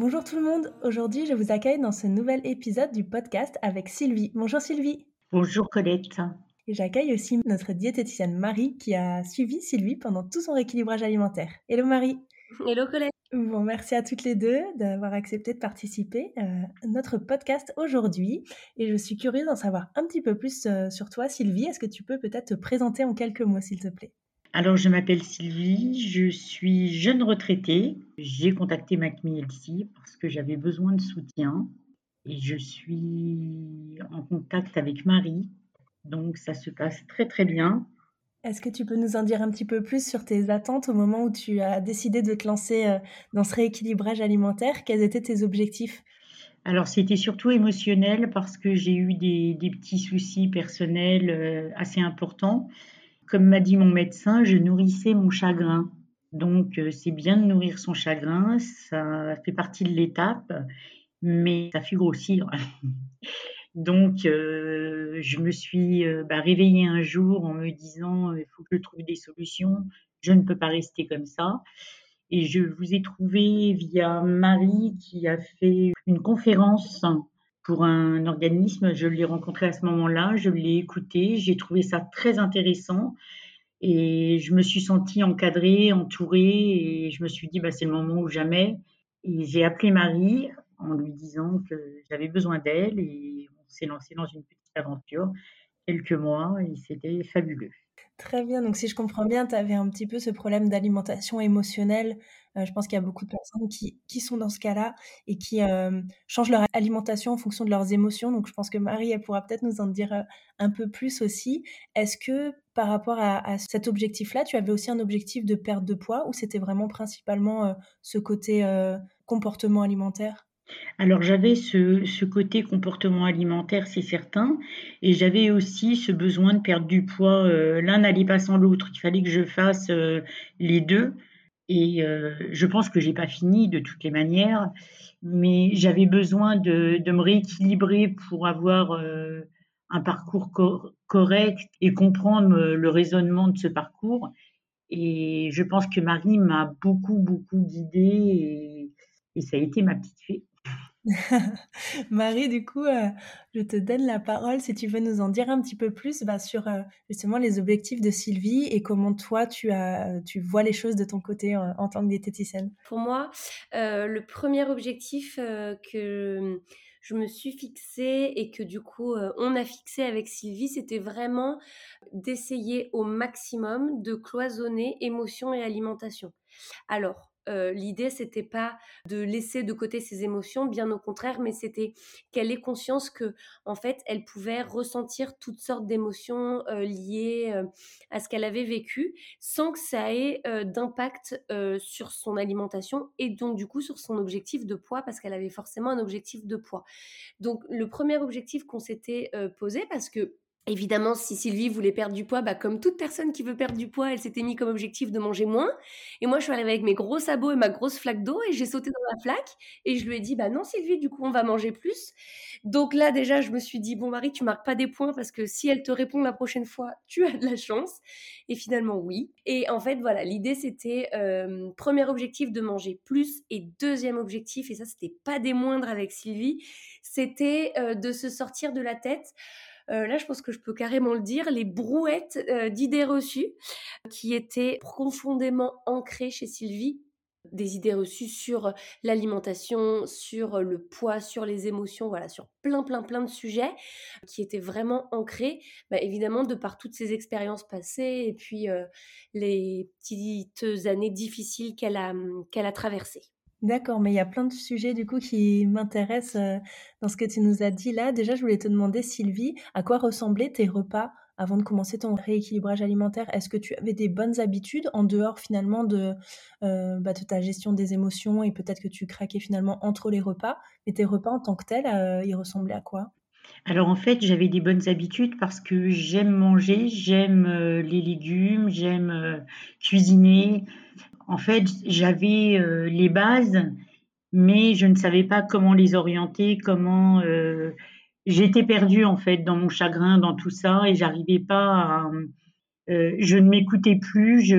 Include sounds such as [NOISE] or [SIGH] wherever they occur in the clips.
Bonjour tout le monde, aujourd'hui je vous accueille dans ce nouvel épisode du podcast avec Sylvie. Bonjour Sylvie. Bonjour Colette. Et j'accueille aussi notre diététicienne Marie qui a suivi Sylvie pendant tout son rééquilibrage alimentaire. Hello Marie. Hello Colette. Bon, merci à toutes les deux d'avoir accepté de participer euh, à notre podcast aujourd'hui. Et je suis curieuse d'en savoir un petit peu plus euh, sur toi, Sylvie. Est-ce que tu peux peut-être te présenter en quelques mots, s'il te plaît? Alors, je m'appelle Sylvie, je suis jeune retraitée. J'ai contacté MacMielsi parce que j'avais besoin de soutien et je suis en contact avec Marie. Donc, ça se passe très très bien. Est-ce que tu peux nous en dire un petit peu plus sur tes attentes au moment où tu as décidé de te lancer euh, dans ce rééquilibrage alimentaire? Quels étaient tes objectifs? Alors c'était surtout émotionnel parce que j'ai eu des, petits soucis personnels euh, assez importants comme m'a dit mon médecin, je nourrissais mon chagrin. Donc, euh, c'est bien de nourrir son chagrin, ça fait partie de l'étape, mais ça fait grossir. [LAUGHS] Donc, euh, je me suis euh, bah, réveillée un jour en me disant il faut que je trouve des solutions, je ne peux pas rester comme ça. Et je vous ai trouvé via Marie qui a fait une conférence pour un organisme. Je l'ai rencontré à ce moment-là, je l'ai écouté, j'ai trouvé ça très intéressant et je me suis sentie encadrée, entourée et je me suis dit bah, c'est le moment ou jamais. Et j'ai appelé Marie en lui disant que j'avais besoin d'elle et on s'est lancé dans une petite aventure quelques mois et c'était fabuleux. Très bien, donc si je comprends bien, tu avais un petit peu ce problème d'alimentation émotionnelle. Euh, je pense qu'il y a beaucoup de personnes qui, qui sont dans ce cas-là et qui euh, changent leur alimentation en fonction de leurs émotions. Donc je pense que Marie, elle pourra peut-être nous en dire euh, un peu plus aussi. Est-ce que par rapport à, à cet objectif-là, tu avais aussi un objectif de perte de poids ou c'était vraiment principalement ce côté comportement alimentaire? Alors j'avais ce, côté comportement alimentaire, c'est certain, et j'avais aussi ce besoin de perdre du poids. Euh, l'un n'allait pas sans l'autre. Il fallait que je fasse euh, les deux. Et euh, je pense que j'ai pas fini de toutes les manières, mais j'avais besoin de, me rééquilibrer pour avoir un parcours correct et comprendre le raisonnement de ce parcours. Et je pense que Marie m'a beaucoup, beaucoup guidée et, et ça a été ma petite fée. [LAUGHS] Marie, du coup, euh, je te donne la parole si tu veux nous en dire un petit peu plus bah, sur euh, justement les objectifs de Sylvie et comment toi tu, as, tu vois les choses de ton côté en, tant que diététicienne. Pour moi, euh, le premier objectif que je me suis fixé et que du coup on a fixé avec Sylvie, c'était vraiment d'essayer au maximum de cloisonner émotion et alimentation. Alors, euh, l'idée c'était pas de laisser de côté ses émotions, bien au contraire, mais c'était qu'elle ait conscience que en fait elle pouvait ressentir toutes sortes d'émotions euh, liées euh, à ce qu'elle avait vécu, sans que ça ait d'impact sur son alimentation et donc du coup sur son objectif de poids parce qu'elle avait forcément un objectif de poids. Donc le premier objectif qu'on s'était posé parce que Évidemment, si Sylvie voulait perdre du poids, bah, comme toute personne qui veut perdre du poids, elle s'était mis comme objectif de manger moins. Et moi, je suis arrivée avec mes gros sabots et ma grosse flaque d'eau et j'ai sauté dans la flaque et je lui ai dit, bah non Sylvie, du coup, on va manger plus. Donc là, déjà, je me suis dit, bon Marie, tu marques pas des points parce que si elle te répond la prochaine fois, tu as de la chance. Et finalement, oui. Et en fait, voilà, l'idée, c'était euh, premier objectif de manger plus et deuxième objectif, et ça, c'était pas des moindres avec Sylvie, c'était euh, de se sortir de la tête euh, là je pense que je peux carrément le dire, les brouettes euh, d'idées reçues qui étaient profondément ancrées chez Sylvie des idées reçues sur l'alimentation, sur le poids, sur les émotions, voilà, sur plein, plein, plein de sujets qui étaient vraiment ancrés, bah, évidemment, de par toutes ces expériences passées et puis euh, les petites années difficiles qu'elle a, qu'elle a traversées. D'accord, mais il y a plein de sujets du coup qui m'intéressent euh, dans ce que tu nous as dit là. Déjà, je voulais te demander, Sylvie, à quoi ressemblaient tes repas avant de commencer ton rééquilibrage alimentaire, est-ce que tu avais des bonnes habitudes en dehors finalement de, euh, bah, ta gestion des émotions et peut-être que tu craquais finalement entre les repas, mais tes repas en tant que tels, euh, ils ressemblaient à quoi? Alors en fait, j'avais des bonnes habitudes parce que j'aime manger, j'aime les légumes, j'aime cuisiner. En fait, j'avais les bases, mais je ne savais pas comment les orienter, comment j'étais perdue en fait dans mon chagrin, dans tout ça, et j'arrivais pas à. Euh, je ne m'écoutais plus.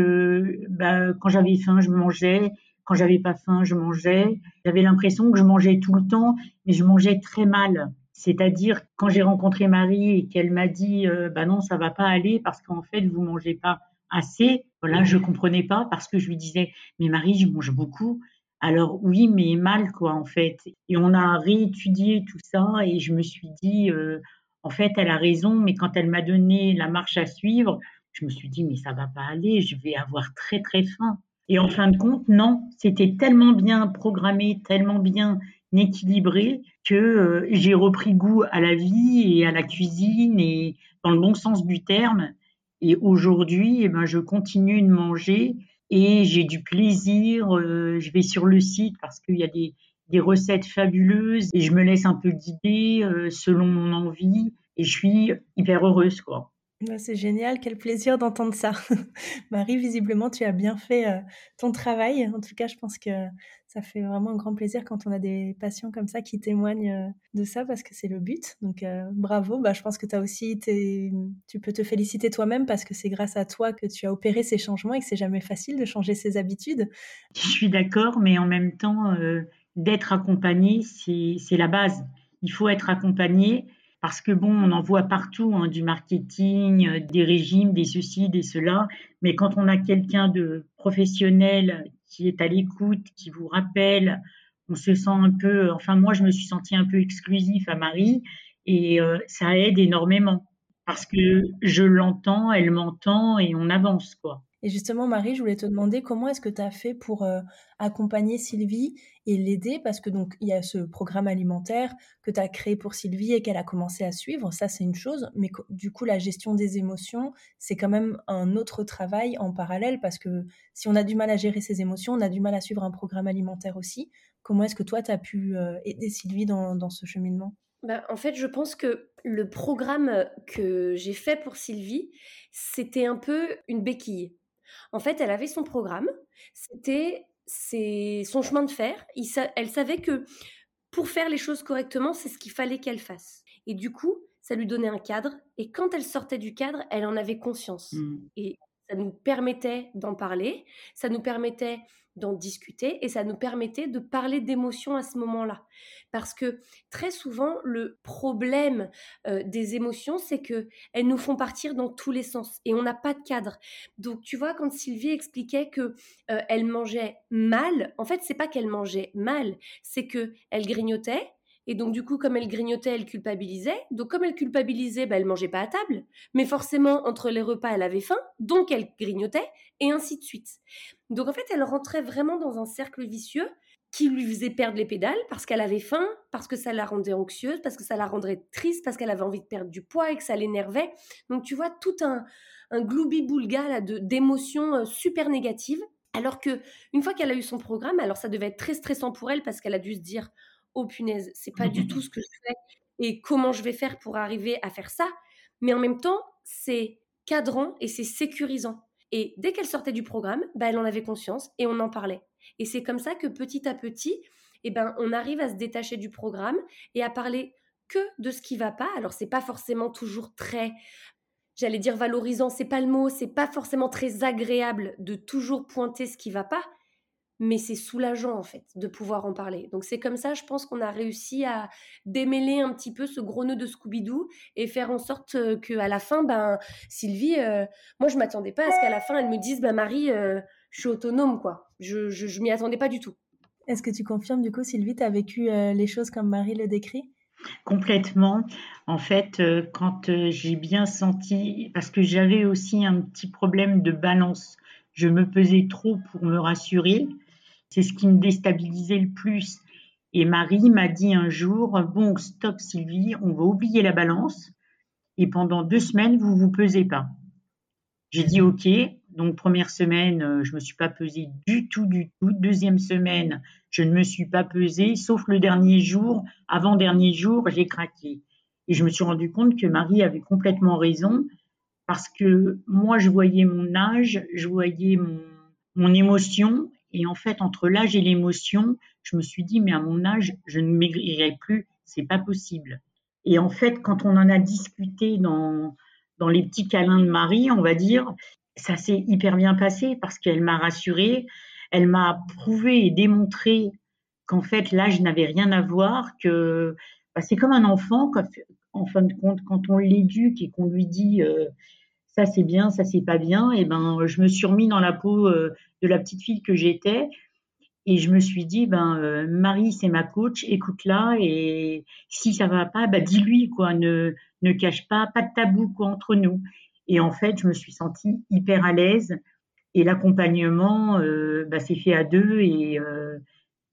Bah, quand j'avais faim, je mangeais. Quand j'avais pas faim, je mangeais. J'avais l'impression que je mangeais tout le temps, mais je mangeais très mal. C'est-à-dire quand j'ai rencontré Marie et qu'elle m'a dit, euh, bah non, ça va pas aller parce qu'en fait vous mangez pas assez. Voilà, je comprenais pas parce que je lui disais, mais Marie, je mange beaucoup. Alors oui, mais mal quoi en fait. Et on a réétudié tout ça et je me suis dit, euh, en fait, elle a raison, mais quand elle m'a donné la marche à suivre, je me suis dit, mais ça va pas aller, je vais avoir très très faim. Et en fin de compte, non, c'était tellement bien programmé, tellement bien équilibré que euh, j'ai repris goût à la vie et à la cuisine et dans le bon sens du terme. Et aujourd'hui, eh ben, je continue de manger et j'ai du plaisir. Euh, je vais sur le site parce qu'il y a des, des, recettes fabuleuses et je me laisse un peu guider euh, selon mon envie et je suis hyper heureuse quoi. Bah, c'est génial, quel plaisir d'entendre ça. [LAUGHS] Marie, visiblement, tu as bien fait euh, ton travail. En tout cas, je pense que ça fait vraiment un grand plaisir quand on a des patients comme ça qui témoignent euh, de ça parce que c'est le but. Donc euh, bravo, bah, je pense que as aussi tu peux te féliciter toi-même parce que c'est grâce à toi que tu as opéré ces changements et que c'est jamais facile de changer ses habitudes. Je suis d'accord, mais en même temps, d'être accompagné, c'est la base. Il faut être accompagné parce que bon, on en voit partout hein, du marketing, euh, des régimes, des ceci, des cela, mais quand on a quelqu'un de professionnel qui est à l'écoute, qui vous rappelle, on se sent un peu, enfin moi je me suis sentie un peu exclusif à Marie et euh, ça aide énormément parce que je l'entends, elle m'entend et on avance quoi. Et justement, Marie, je voulais te demander comment est-ce que tu as fait pour euh, accompagner Sylvie et l'aider? Parce que donc il y a ce programme alimentaire que tu as créé pour Sylvie et qu'elle a commencé à suivre, ça c'est une chose, mais du coup la gestion des émotions, c'est quand même un autre travail en parallèle parce que si on a du mal à gérer ses émotions, on a du mal à suivre un programme alimentaire aussi. Comment est-ce que toi tu as pu euh, aider Sylvie dans, ce cheminement? Ben, en fait, je pense que le programme que j'ai fait pour Sylvie, c'était un peu une béquille. En fait, elle avait son programme, c'était son chemin de fer. elle savait que pour faire les choses correctement, c'est ce qu'il fallait qu'elle fasse. Et du coup, ça lui donnait un cadre. Et quand elle sortait du cadre, elle en avait conscience. Mmh. Et ça nous permettait d'en parler, ça nous permettait d'en discuter et ça nous permettait de parler d'émotions à ce moment-là. Parce que très souvent, le problème euh, des émotions, c'est que elles nous font partir dans tous les sens et on n'a pas de cadre. Donc, tu vois, quand Sylvie expliquait que euh, elle mangeait mal, en fait, c'est pas qu'elle mangeait mal, c'est que elle grignotait, et donc, du coup, comme elle grignotait, elle culpabilisait. Donc, comme elle culpabilisait, bah, elle mangeait pas à table. Mais forcément, entre les repas, elle avait faim. Donc, elle grignotait. Et ainsi de suite. Donc, en fait, elle rentrait vraiment dans un cercle vicieux qui lui faisait perdre les pédales parce qu'elle avait faim, parce que ça la rendait anxieuse, parce que ça la rendrait triste, parce qu'elle avait envie de perdre du poids et que ça l'énervait. Donc, tu vois, tout un, un gloubi-boulga d'émotions euh, super négatives. Alors que une fois qu'elle a eu son programme, alors ça devait être très stressant pour elle parce qu'elle a dû se dire oh punaise, c'est pas du tout ce que je fais et comment je vais faire pour arriver à faire ça. Mais en même temps, c'est cadrant et c'est sécurisant. Et dès qu'elle sortait du programme, bah, elle en avait conscience et on en parlait. Et c'est comme ça que petit à petit, eh ben, on arrive à se détacher du programme et à parler que de ce qui va pas. Alors c'est pas forcément toujours très j'allais dire valorisant, c'est pas le mot, c'est pas forcément très agréable de toujours pointer ce qui va pas, mais c'est soulageant en fait de pouvoir en parler. Donc c'est comme ça, je pense qu'on a réussi à démêler un petit peu ce gros nœud de Scooby-Doo et faire en sorte euh, que à la fin, ben Sylvie, euh, moi je m'attendais pas à ce qu'à la fin elle me dise, ben Marie, euh, je suis autonome quoi. Je, je, m'y attendais pas du tout. Est-ce que tu confirmes du coup, Sylvie, tu as vécu les choses comme Marie le décrit? Complètement. En fait, quand j'ai bien senti, parce que j'avais aussi un petit problème de balance, je me pesais trop pour me rassurer. C'est ce qui me déstabilisait le plus. Et Marie m'a dit un jour, bon, stop Sylvie, on va oublier la balance et pendant deux semaines, vous vous pesez pas. J'ai dit OK. Donc première semaine, euh, je me suis pas pesée du tout, du tout. Deuxième semaine, je ne me suis pas pesée, sauf le dernier jour, avant dernier jour, j'ai craqué. Et je me suis rendu compte que Marie avait complètement raison parce que moi, je voyais mon âge, je voyais mon, mon émotion. Et en fait, entre l'âge et l'émotion, je me suis dit, mais à mon âge, je ne maigrirai plus, c'est pas possible. Et en fait, quand on en a discuté dans, dans les petits câlins de Marie, on va dire, ça s'est hyper bien passé parce qu'elle m'a rassurée, elle m'a prouvé et démontré qu'en fait l'âge n'avait rien à voir, que bah, c'est comme un enfant, en fin de compte, quand on l'éduque et qu'on lui dit euh, ça c'est bien, ça c'est pas bien, et ben je me suis remis dans la peau euh, de la petite fille que j'étais. Et je me suis dit ben euh, Marie c'est ma coach, écoute-la. Et si ça va pas, bah dis-lui quoi, ne ne cache pas, pas de tabou quoi entre nous. Et en fait, je me suis sentie hyper à l'aise. Et l'accompagnement euh, bah, s'est fait à deux. Et,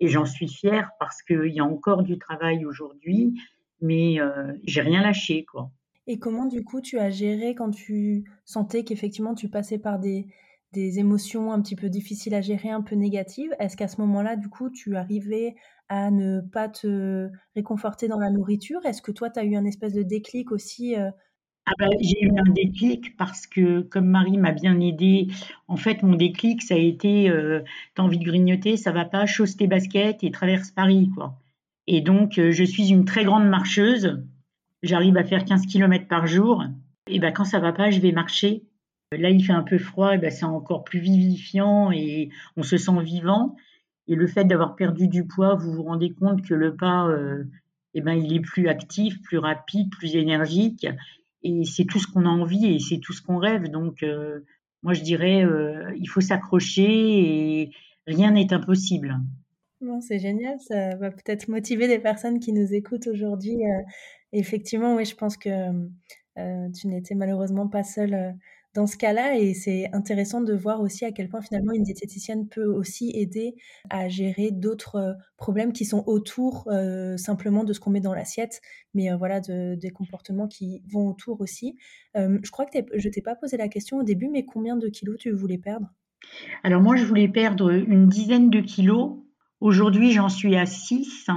et j'en suis fière parce qu'il y a encore du travail aujourd'hui, mais j'ai rien lâché quoi. Et comment du coup tu as géré quand tu sentais qu'effectivement tu passais par des, des émotions un petit peu difficiles à gérer, un peu négatives? Est-ce qu'à ce moment-là, du coup, tu arrivais à ne pas te réconforter dans la nourriture? Est-ce que toi, tu as eu un espèce de déclic aussi ah bah, j'ai eu un déclic parce que, comme Marie m'a bien aidé, en fait, mon déclic, ça a été euh, T'as envie de grignoter, ça va pas, chausse tes baskets et traverse Paris, quoi. Et donc, euh, je suis une très grande marcheuse. J'arrive à faire 15 km par jour. Et ben, quand ça va pas, je vais marcher. Là, il fait un peu froid, et ben, c'est encore plus vivifiant et on se sent vivant. Et le fait d'avoir perdu du poids, vous vous rendez compte que le pas, euh, eh ben, il est plus actif, plus rapide, plus énergique et c'est tout ce qu'on a envie et c'est tout ce qu'on rêve. Donc, euh, moi, je dirais, euh, il faut s'accrocher et rien n'est impossible. c'est génial, ça va peut-être motiver des personnes qui nous écoutent aujourd'hui. Effectivement, oui, je pense que tu n'étais malheureusement pas seule dans ce cas-là, et c'est intéressant de voir aussi à quel point finalement une diététicienne peut aussi aider à gérer d'autres problèmes qui sont autour simplement de ce qu'on met dans l'assiette, mais voilà, de, des comportements qui vont autour aussi. je crois que je t'ai pas posé la question au début, mais combien de kilos tu voulais perdre? Alors moi, je voulais perdre une dizaine de kilos. Aujourd'hui, j'en suis à 6.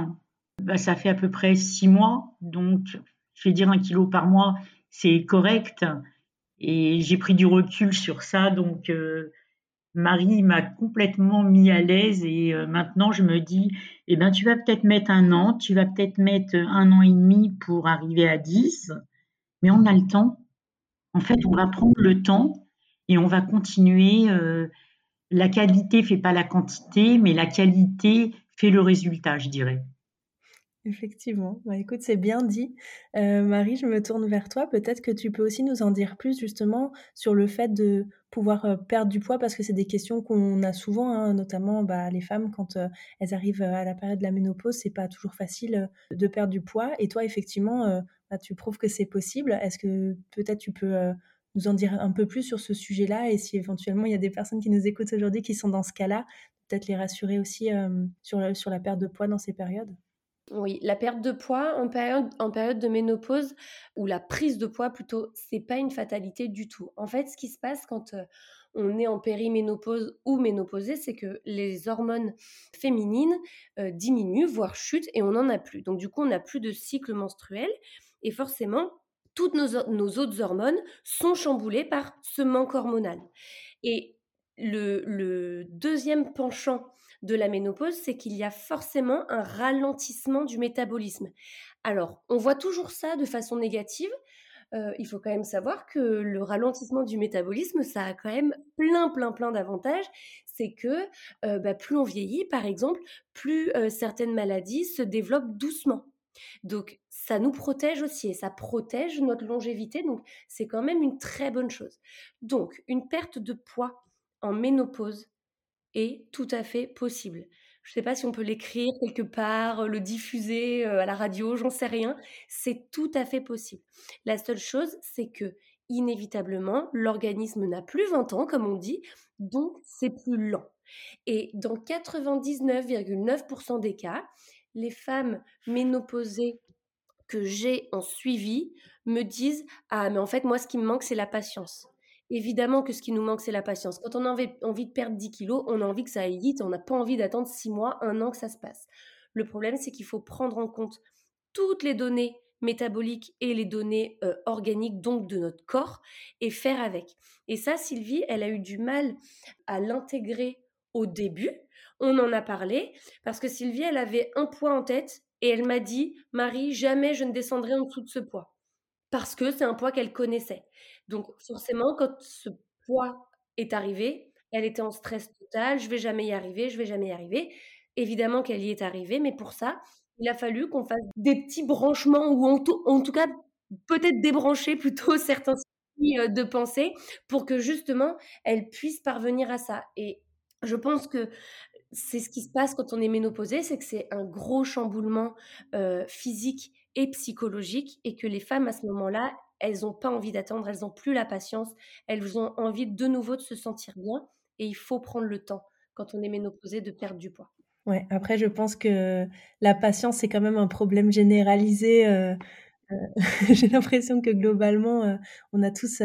Bah, ça fait à peu près 6 mois, donc je vais dire un kilo par mois, c'est correct. Et j'ai pris du recul sur ça, donc euh, Marie m'a complètement mis à l'aise et euh, maintenant je me dis, eh ben tu vas peut-être mettre un an, tu vas peut-être mettre un an et demi pour arriver à 10, mais on a le temps. En fait, on va prendre le temps et on va continuer. Euh, la qualité fait pas la quantité, mais la qualité fait le résultat, je dirais. Effectivement. Bah, écoute, c'est bien dit. Euh, Marie, je me tourne vers toi. Peut-être que tu peux aussi nous en dire plus justement sur le fait de pouvoir euh, perdre du poids parce que c'est des questions qu'on a souvent, hein, notamment bah, les femmes quand euh, elles arrivent à la période de la ménopause, c'est pas toujours facile de perdre du poids. Et toi, effectivement, bah, tu prouves que c'est possible. Est-ce que peut-être tu peux nous en dire un peu plus sur ce sujet-là? Et si éventuellement il y a des personnes qui nous écoutent aujourd'hui qui sont dans ce cas-là, peut-être les rassurer aussi sur, sur la perte de poids dans ces périodes? Oui, la perte de poids en période, de ménopause, ou la prise de poids plutôt, c'est pas une fatalité du tout. En fait, ce qui se passe quand euh, on est en périménopause ou ménopausée, c'est que les hormones féminines euh, diminuent, voire chutent, et on n'en a plus. Donc du coup, on n'a plus de cycle menstruel, et forcément, toutes nos, autres hormones sont chamboulées par ce manque hormonal. Et le deuxième penchant de la ménopause, c'est qu'il y a forcément un ralentissement du métabolisme. Alors, on voit toujours ça de façon négative. Euh, il faut quand même savoir que le ralentissement du métabolisme, ça a quand même plein, plein, plein d'avantages. C'est que euh, bah, plus on vieillit, par exemple, plus euh, certaines maladies se développent doucement. Donc, ça nous protège aussi et ça protège notre longévité. Donc, c'est quand même une très bonne chose. Donc, une perte de poids en ménopause, est tout à fait possible. Je ne sais pas si on peut l'écrire quelque part, le diffuser à la radio, j'en sais rien. C'est tout à fait possible. La seule chose, c'est que inévitablement, l'organisme n'a plus 20 ans, comme on dit, donc c'est plus lent. Et dans 99,9% des cas, les femmes ménopausées que j'ai en suivi me disent Ah, mais en fait, moi, ce qui me manque, c'est la patience. Évidemment que ce qui nous manque, c'est la patience. Quand on a envie, de perdre 10 kilos, on a envie que ça aille vite, on n'a pas envie d'attendre 6 mois, un an que ça se passe. Le problème, c'est qu'il faut prendre en compte toutes les données métaboliques et les données euh, organiques, donc de notre corps, et faire avec. Et ça, Sylvie, elle a eu du mal à l'intégrer au début. On en a parlé, parce que Sylvie, elle avait un poids en tête, et elle m'a dit, Marie, jamais je ne descendrai en dessous de ce poids, parce que c'est un poids qu'elle connaissait. Donc forcément, quand ce poids est arrivé, elle était en stress total, je vais jamais y arriver, je vais jamais y arriver. Évidemment qu'elle y est arrivée, mais pour ça, il a fallu qu'on fasse des petits branchements ou en tout, cas peut-être débrancher plutôt [LAUGHS] certains euh, de pensée pour que justement elle puisse parvenir à ça. Et je pense que c'est ce qui se passe quand on est ménopausée, c'est que c'est un gros chamboulement euh, physique et psychologique et que les femmes à ce moment-là, elles n'ont pas envie d'attendre, elles n'ont plus la patience, elles ont envie de nouveau de se sentir bien et il faut prendre le temps quand on est ménopausée de perdre du poids. Ouais, après je pense que la patience c'est quand même un problème généralisé. Euh, euh, [LAUGHS] j'ai l'impression que globalement euh, on a tous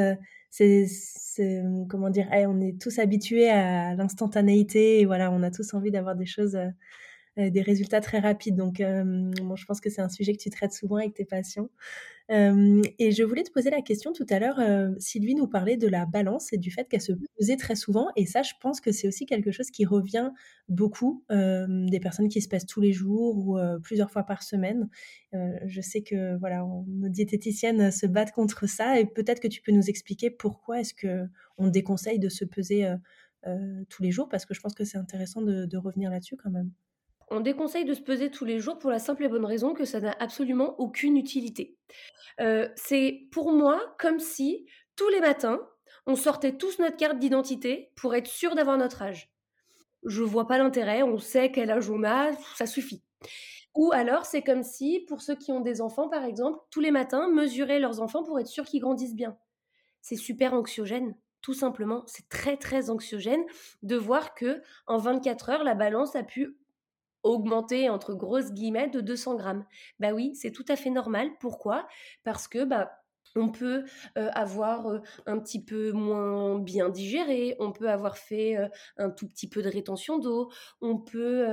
comment dire, eh, on est tous habitués à l'instantanéité et voilà, on a tous envie d'avoir des choses des résultats très rapides. Donc, bon, je pense que c'est un sujet que tu traites souvent avec tes patients et je voulais te poser la question tout à l'heure, Sylvie nous parlait de la balance et du fait qu'elle se pesait très souvent et ça, je pense que c'est aussi quelque chose qui revient beaucoup, des personnes qui se pèsent tous les jours ou plusieurs fois par semaine. je sais que voilà, nos diététiciennes se battent contre ça et peut-être que tu peux nous expliquer pourquoi est-ce qu'on déconseille de se peser, tous les jours? Parce que je pense que c'est intéressant de revenir là-dessus quand même. On déconseille de se peser tous les jours pour la simple et bonne raison que ça n'a absolument aucune utilité. Euh, c'est pour moi comme si tous les matins, on sortait tous notre carte d'identité pour être sûr d'avoir notre âge. Je vois pas l'intérêt, on sait quel âge on a, ça suffit. Ou alors, c'est comme si, pour ceux qui ont des enfants, par exemple, tous les matins, mesurer leurs enfants pour être sûr qu'ils grandissent bien. C'est super anxiogène, tout simplement. C'est très, très anxiogène de voir que en 24 heures, la balance a pu augmenter entre grosses guillemets de 200 grammes. Bah oui, c'est tout à fait normal. Pourquoi? Parce que bah on peut euh, avoir euh, un petit peu moins bien digéré, on peut avoir fait euh, un tout petit peu de rétention d'eau, on peut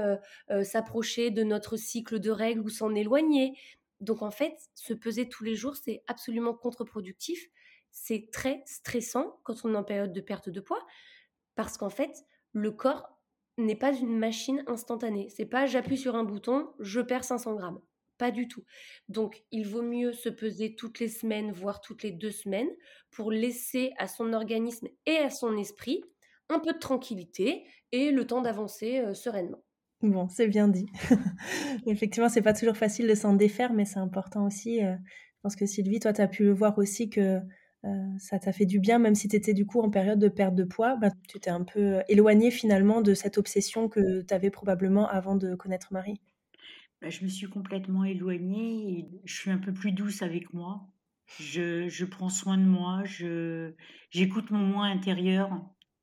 s'approcher de notre cycle de règles ou s'en éloigner. Donc en fait, se peser tous les jours, c'est absolument contre-productif. C'est très stressant quand on est en période de perte de poids, parce qu'en fait, le corps n'est pas une machine instantanée. C'est pas j'appuie sur un bouton, je perds 500 grammes. Pas du tout. Donc, il vaut mieux se peser toutes les semaines, voire toutes les deux semaines, pour laisser à son organisme et à son esprit un peu de tranquillité et le temps d'avancer euh, sereinement. Bon, c'est bien dit. [LAUGHS] Effectivement, c'est pas toujours facile de s'en défaire, mais c'est important aussi. Euh, je pense que Sylvie, toi, tu as pu le voir aussi que ça t'a fait du bien, même si tu étais du coup en période de perte de poids, bah, tu t'es un peu éloigné finalement de cette obsession que tu avais probablement avant de connaître Marie? Bah, je me suis complètement éloignée je suis un peu plus douce avec moi. Je, je prends soin de moi, je, j'écoute mon moi intérieur.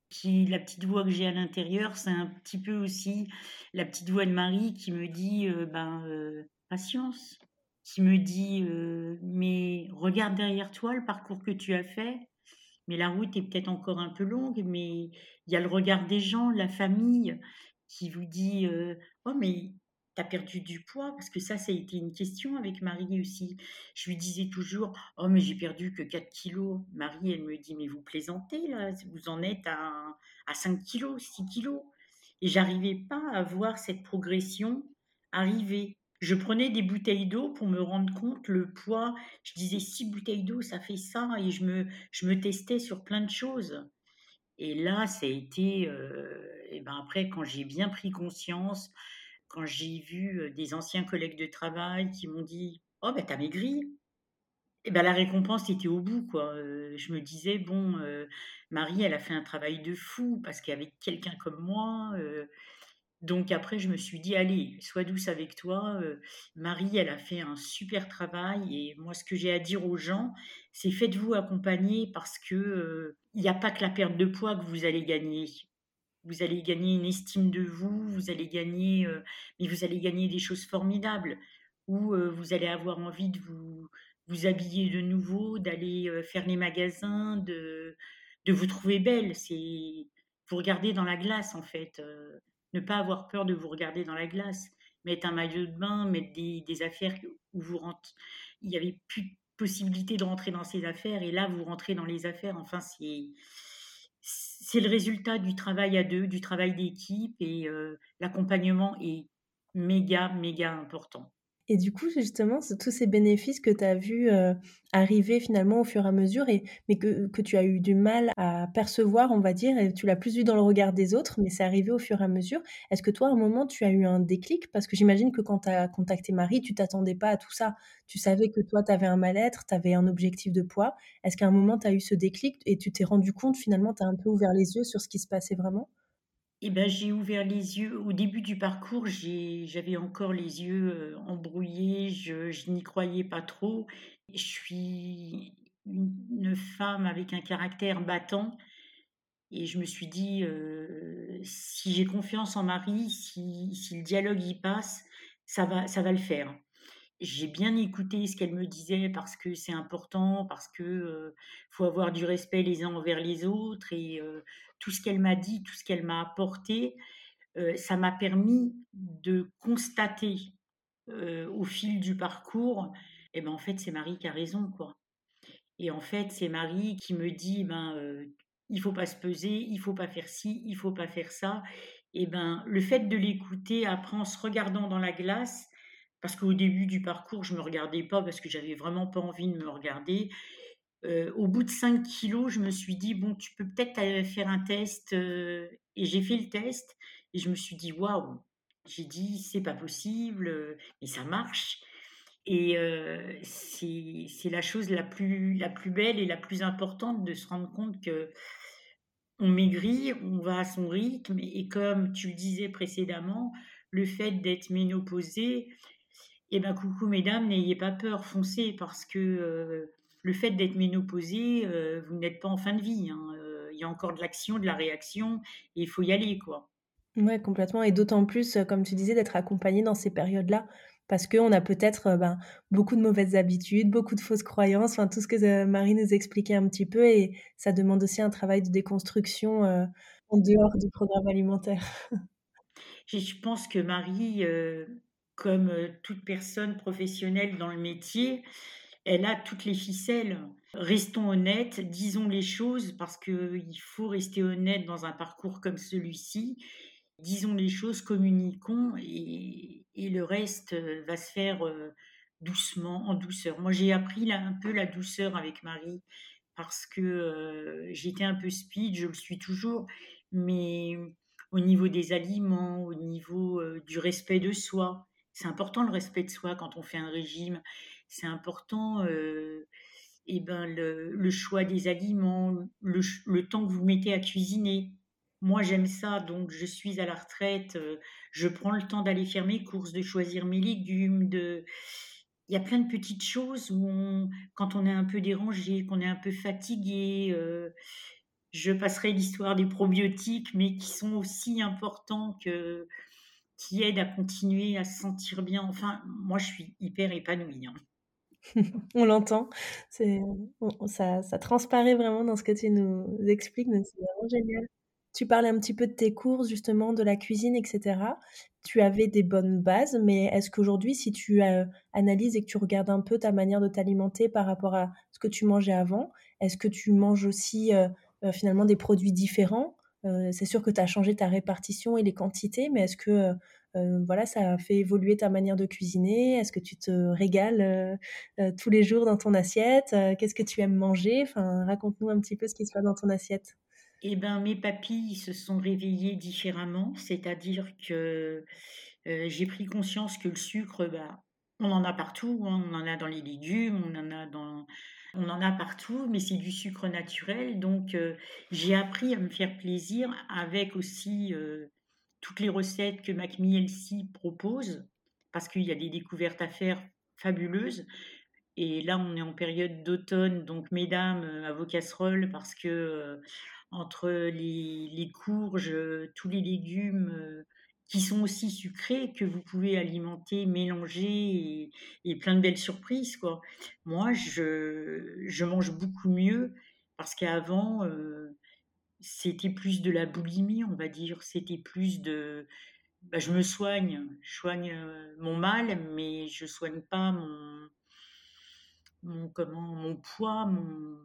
Qui, la petite voix que j'ai à l'intérieur, c'est un petit peu aussi la petite voix de Marie qui me dit euh, ben, euh, patience, qui me dit Mais regarde derrière toi le parcours que tu as fait. Mais la route est peut-être encore un peu longue, mais il y a le regard des gens, la famille, qui vous dit Oh, mais tu as perdu du poids Parce que ça, ça a été une question avec Marie aussi. Je lui disais toujours Oh, mais j'ai perdu que 4 kilos. Marie, elle me dit Mais vous plaisantez là, vous en êtes à, à 5 kilos, 6 kilos. Et j'arrivais pas à voir cette progression arriver. Je prenais des bouteilles d'eau pour me rendre compte le poids. Je disais six bouteilles d'eau, ça fait ça, et je me, je me testais sur plein de choses. Et là, ça a été, euh, et ben après, quand j'ai bien pris conscience, quand j'ai vu euh, des anciens collègues de travail qui m'ont dit, oh ben t'as maigri, et ben la récompense était au bout quoi. Euh, je me disais bon, Marie, elle a fait un travail de fou parce qu'avec quelqu'un comme moi. Donc après, je me suis dit, allez, sois douce avec toi. Euh, Marie, elle a fait un super travail. Et moi, ce que j'ai à dire aux gens, c'est faites-vous accompagner parce que euh, il n'y a pas que la perte de poids que vous allez gagner. Vous allez gagner une estime de vous, vous allez gagner, euh, mais vous allez gagner des choses formidables. où vous allez avoir envie de vous, vous habiller de nouveau, d'aller faire les magasins, de, de vous trouver belle. C'est vous regarder dans la glace en fait. Ne pas avoir peur de vous regarder dans la glace. Mettre un maillot de bain, mettre des, affaires où vous rentrez. Il n'y avait plus de possibilité de rentrer dans ces affaires et là vous rentrez dans les affaires. Enfin, c'est c'est le résultat du travail à deux, du travail d'équipe et l'accompagnement est méga, méga important. Et du coup, justement, tous ces bénéfices que tu as vus arriver finalement au fur et à mesure, et, mais que, que, tu as eu du mal à percevoir, on va dire, et tu l'as plus vu dans le regard des autres, mais c'est arrivé au fur et à mesure. Est-ce que toi, à un moment, tu as eu un déclic? Parce que j'imagine que quand tu as contacté Marie, tu t'attendais pas à tout ça. Tu savais que toi, tu avais un mal-être, tu avais un objectif de poids. Est-ce qu'à un moment, tu as eu ce déclic et tu t'es rendu compte, finalement, tu as un peu ouvert les yeux sur ce qui se passait vraiment? Eh ben, j'ai ouvert les yeux. Au début du parcours, j'avais encore les yeux euh, embrouillés, je, n'y croyais pas trop. Je suis une femme avec un caractère battant et je me suis dit, euh, si j'ai confiance en Marie, si, si, le dialogue y passe, ça va, ça va le faire j'ai bien écouté ce qu'elle me disait parce que c'est important, parce que faut avoir du respect les uns envers les autres et tout ce qu'elle m'a dit, tout ce qu'elle m'a apporté, ça m'a permis de constater au fil du parcours, et eh ben en fait c'est Marie qui a raison quoi. Et en fait c'est Marie qui me dit ben il faut pas se peser, il faut pas faire ci, il faut pas faire ça. Et ben le fait de l'écouter après en se regardant dans la glace, parce qu'au début du parcours, je ne me regardais pas parce que j'avais vraiment pas envie de me regarder. Au bout de 5 kilos, je me suis dit, bon, tu peux peut-être faire un test. Et j'ai fait le test et je me suis dit, waouh, j'ai dit, c'est pas possible, et ça marche. Et euh, c'est la chose la plus, la plus belle et la plus importante de se rendre compte que on maigrit, on va à son rythme. Et comme tu le disais précédemment, le fait d'être ménopausé, eh bien, coucou mesdames, n'ayez pas peur, foncez, parce que euh, le fait d'être ménopausé, euh, vous n'êtes pas en fin de vie. Hein, euh, il y a encore de l'action, de la réaction, et il faut y aller, quoi. Ouais, complètement. Et d'autant plus, comme tu disais, d'être accompagné dans ces périodes-là, parce qu'on a peut-être ben, beaucoup de mauvaises habitudes, beaucoup de fausses croyances, enfin tout ce que Marie nous expliquait un petit peu, et ça demande aussi un travail de déconstruction en dehors du programme alimentaire. [LAUGHS] Je pense que Marie, comme toute personne professionnelle dans le métier, elle a toutes les ficelles. Restons honnêtes, disons les choses parce qu'il faut rester honnête dans un parcours comme celui-ci. Disons les choses, communiquons et, le reste va se faire doucement, en douceur. Moi, j'ai appris là, un peu la douceur avec Marie parce que j'étais un peu speed, je le suis toujours, mais au niveau des aliments, au niveau du respect de soi, c'est important le respect de soi quand on fait un régime. C'est important eh ben, le, choix des aliments, le, temps que vous mettez à cuisiner. Moi, j'aime ça, donc je suis à la retraite. Je prends le temps d'aller faire mes courses, de choisir mes légumes. De... Il y a plein de petites choses où, quand on est un peu dérangé, qu'on est un peu fatigué, je passerai l'histoire des probiotiques, mais qui sont aussi importants que qui aide à continuer à se sentir bien. Enfin, moi, je suis hyper épanouie. Hein. [LAUGHS] on l'entend, ça, ça, transparaît vraiment dans ce que tu nous expliques, c'est vraiment génial. Tu parlais un petit peu de tes courses, justement, de la cuisine, etc. Tu avais des bonnes bases, mais est-ce qu'aujourd'hui, si tu euh, analyses et que tu regardes un peu ta manière de t'alimenter par rapport à ce que tu mangeais avant, est-ce que tu manges aussi euh, euh, finalement des produits différents? C'est sûr que tu as changé ta répartition et les quantités, mais est-ce que voilà, ça a fait évoluer ta manière de cuisiner? Est-ce que tu te régales tous les jours dans ton assiette? Qu'est-ce que tu aimes manger? Enfin, raconte-nous un petit peu ce qui se passe dans ton assiette. Eh ben, mes papilles se sont réveillées différemment, c'est-à-dire que j'ai pris conscience que le sucre, bah, on en a partout, hein. on en a dans les légumes, on en a dans on en a partout, mais c'est du sucre naturel. Donc, euh, j'ai appris à me faire plaisir avec aussi euh, toutes les recettes que MacMielsi propose, parce qu'il y a des découvertes à faire fabuleuses. Et là, on est en période d'automne, donc mesdames, euh, à vos casseroles, parce que entre les, courges, tous les légumes qui sont aussi sucrés, que vous pouvez alimenter, mélanger et, plein de belles surprises. Quoi. Moi, je, je mange beaucoup mieux parce qu'avant, euh, c'était plus de la boulimie, on va dire. C'était plus de. Bah, je me soigne, je soigne euh, mon mal, mais je soigne pas mon, mon, comment, mon poids, mon,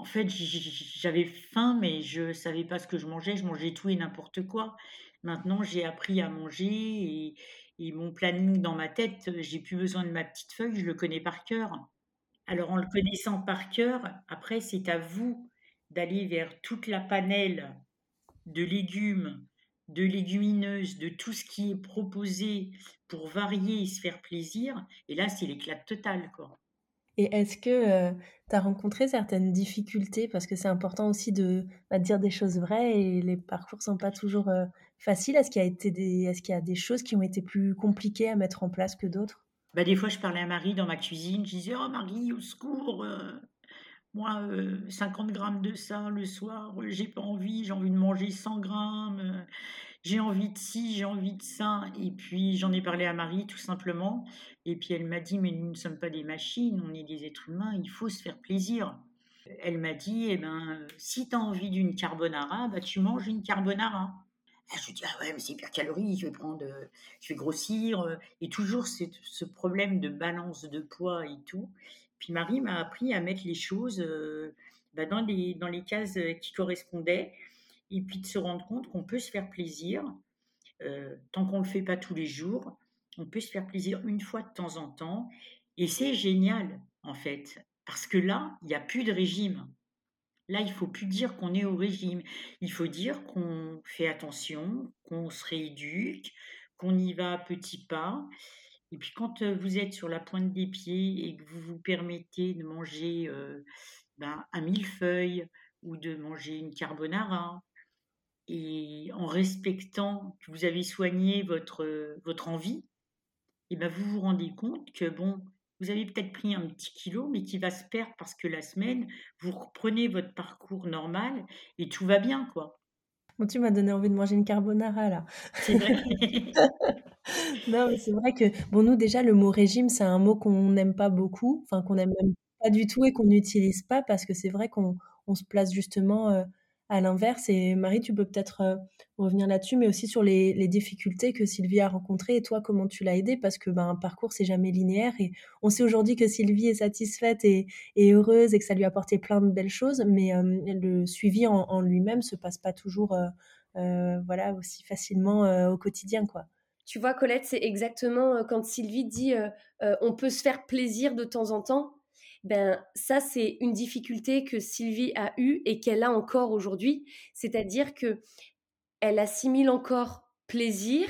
en fait, j'avais faim, mais je savais pas ce que je mangeais. Je mangeais tout et n'importe quoi. Maintenant, j'ai appris à manger et, mon planning dans ma tête, j'ai plus besoin de ma petite feuille, je le connais par cœur. Alors, en le connaissant par cœur, après, c'est à vous d'aller vers toute la panelle de légumes, de légumineuses, de tout ce qui est proposé pour varier et se faire plaisir. Et là, c'est l'éclat total, quoi. Et est-ce que tu as rencontré certaines difficultés? Parce que c'est important aussi de bah, dire des choses vraies et les parcours sont pas toujours faciles. Est-ce qu'il y, a été des, qu'il a des choses qui ont été plus compliquées à mettre en place que d'autres? Bah, Des fois, je parlais à Marie dans ma cuisine. Je disais Oh Marie, au secours Moi, 50 grammes de ça le soir, j'ai pas envie, j'ai envie de manger 100 grammes j'ai envie de ci, j'ai envie de ça. Et puis j'en ai parlé à Marie tout simplement. Et puis elle m'a dit, mais nous ne sommes pas des machines, on est des êtres humains, il faut se faire plaisir. Elle m'a dit, eh ben, si tu as envie d'une carbonara, bah, tu manges une carbonara. Ah, je dis, ah ouais, mais c'est hyper calorie, je vais prendre, je vais grossir. Et toujours ce problème de balance de poids et tout. Puis Marie m'a appris à mettre les choses euh, bah, dans, les, dans les cases qui correspondaient et puis de se rendre compte qu'on peut se faire plaisir, euh, tant qu'on ne le fait pas tous les jours, on peut se faire plaisir une fois de temps en temps, et c'est génial en fait, parce que là, il n'y a plus de régime. Là, il faut plus dire qu'on est au régime. Il faut dire qu'on fait attention, qu'on se rééduque, qu'on y va à petits pas. Et puis quand euh, vous êtes sur la pointe des pieds et que vous vous permettez de manger euh, ben, un millefeuille ou de manger une carbonara et en respectant que vous avez soigné votre, votre envie, et ben vous vous rendez compte que bon, vous avez peut-être pris un petit kilo, mais qui va se perdre parce que la semaine, vous reprenez votre parcours normal et tout va bien, quoi. Bon, tu m'as donné envie de manger une carbonara, là. C'est vrai. [LAUGHS] non, mais c'est vrai que, bon, nous, déjà, le mot régime, c'est un mot qu'on n'aime pas beaucoup, enfin, qu'on n'aime pas du tout et qu'on n'utilise pas parce que c'est vrai qu'on on se place justement euh, à l'inverse. Et Marie, tu peux peut-être euh, revenir là-dessus, mais aussi sur les, difficultés que Sylvie a rencontrées et toi, comment tu l'as aidée, parce que ben, un parcours, c'est jamais linéaire. Et on sait aujourd'hui que Sylvie est satisfaite et, heureuse et que ça lui a apporté plein de belles choses, mais euh, le suivi en, lui-même se passe pas toujours euh, voilà, aussi facilement au quotidien. quoi. Tu vois, Colette, c'est exactement quand Sylvie dit on peut se faire plaisir de temps en temps ben ça c'est une difficulté que Sylvie a eue et qu'elle a encore aujourd'hui, c'est-à-dire que elle assimile encore plaisir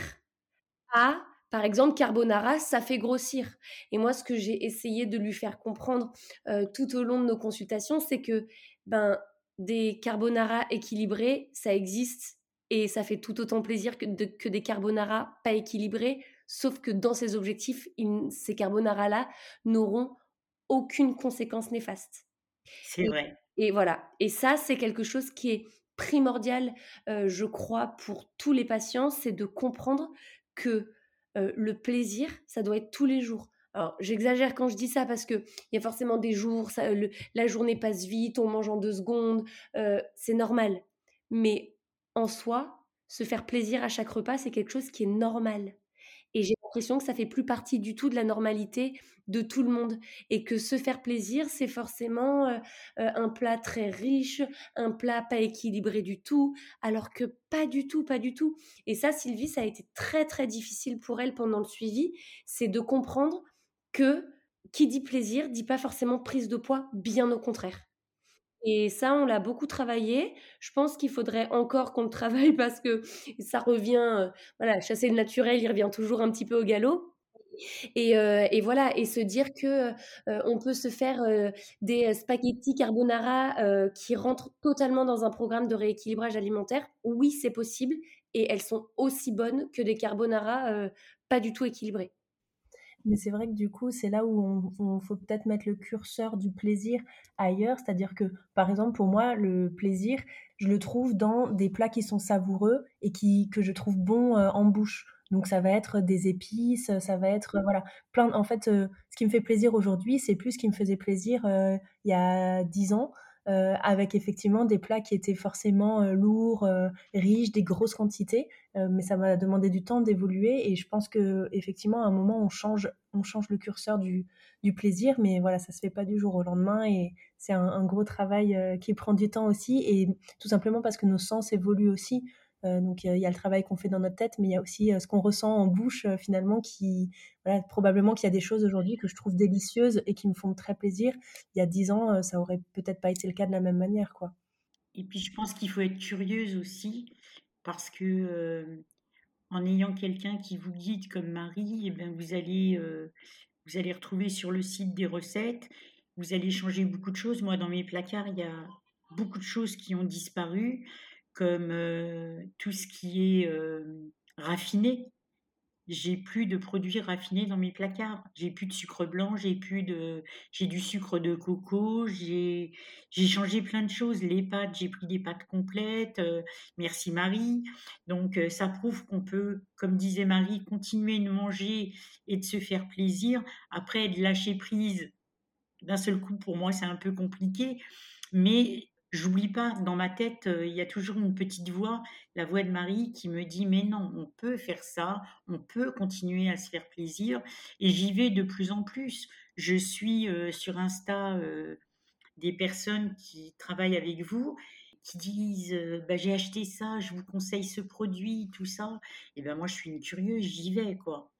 à par exemple, carbonara, ça fait grossir. Et moi, ce que j'ai essayé de lui faire comprendre euh, tout au long de nos consultations, c'est que ben, des carbonara équilibrés, ça existe et ça fait tout autant plaisir que, que des carbonara pas équilibrés, sauf que dans ces objectifs, ces carbonara-là n'auront aucune conséquence néfaste. C'est vrai. Et voilà. Et ça, c'est quelque chose qui est primordial, euh, je crois, pour tous les patients, c'est de comprendre que euh, le plaisir, ça doit être tous les jours. Alors, j'exagère quand je dis ça parce qu'il y a forcément des jours, ça, la journée passe vite, on mange en deux secondes, euh, c'est normal. Mais en soi, se faire plaisir à chaque repas, c'est quelque chose qui est normal. Que ça fait plus partie du tout de la normalité de tout le monde et que se faire plaisir, c'est forcément euh, euh, un plat très riche, un plat pas équilibré du tout, alors que pas du tout, pas du tout. Et ça, Sylvie, ça a été très très difficile pour elle pendant le suivi, c'est de comprendre que qui dit plaisir dit pas forcément prise de poids, bien au contraire. Et ça, on l'a beaucoup travaillé. Je pense qu'il faudrait encore qu'on le [LAUGHS] travaille parce que ça revient, euh, voilà, chasser le naturel, il revient toujours un petit peu au galop. Et, euh, voilà, et se dire que euh, on peut se faire des spaghettis carbonara qui rentrent totalement dans un programme de rééquilibrage alimentaire. Oui, c'est possible, et elles sont aussi bonnes que des carbonara pas du tout équilibrés. Mais c'est vrai que du coup, c'est là où on faut peut-être mettre le curseur du plaisir ailleurs. C'est-à-dire que, par exemple, pour moi, le plaisir, je le trouve dans des plats qui sont savoureux et qui que je trouve bons, heu, en bouche. Donc ça va être des épices, ça va être, heu, voilà, plein en fait, ce qui me fait plaisir aujourd'hui, c'est plus ce qui me faisait plaisir, il y a 10 ans, heu, avec effectivement des plats qui étaient forcément, heu, lourds, heu, riches, des grosses quantités, mais ça m'a demandé du temps d'évoluer et je pense qu'effectivement à un moment on change on change le curseur du du plaisir, mais voilà, ça se fait pas du jour au lendemain et c'est un gros travail, qui prend du temps aussi et tout simplement parce que nos sens évoluent aussi. Heu, donc il y a le travail qu'on fait dans notre tête, mais il y a aussi, heu, ce qu'on ressent en bouche, heu, finalement qui voilà, probablement qu'il y a des choses aujourd'hui que je trouve délicieuses et qui me font très plaisir. Il y a 10 ans, ça aurait peut-être pas été le cas de la même manière, quoi. Et puis je pense qu'il faut être curieuse aussi parce que, en ayant quelqu'un qui vous guide comme mari et ben vous allez, vous allez retrouver sur le site des recettes, vous allez changer beaucoup de choses. Moi, dans mes placards, il y a beaucoup de choses qui ont disparu comme, tout ce qui est, raffiné. J'ai plus de produits raffinés dans mes placards. J'ai plus de sucre blanc, j'ai plus de j'ai du sucre de coco, j'ai changé plein de choses. Les pâtes, j'ai pris des pâtes complètes, merci Marie. Donc ça prouve qu'on peut, comme disait Marie, continuer de manger et de se faire plaisir. Après de lâcher prise d'un seul coup, pour moi, c'est un peu compliqué, mais j'oublie pas, dans ma tête, il y a toujours une petite voix, la voix de Marie qui me dit: «Mais non, on peut faire ça, on peut continuer à se faire plaisir» et j'y vais de plus en plus. Je suis, sur Insta, des personnes qui travaillent avec vous, qui disent, «Bah, j'ai acheté ça, je vous conseille ce produit», tout ça et ben, moi, je suis une curieuse, j'y vais, quoi.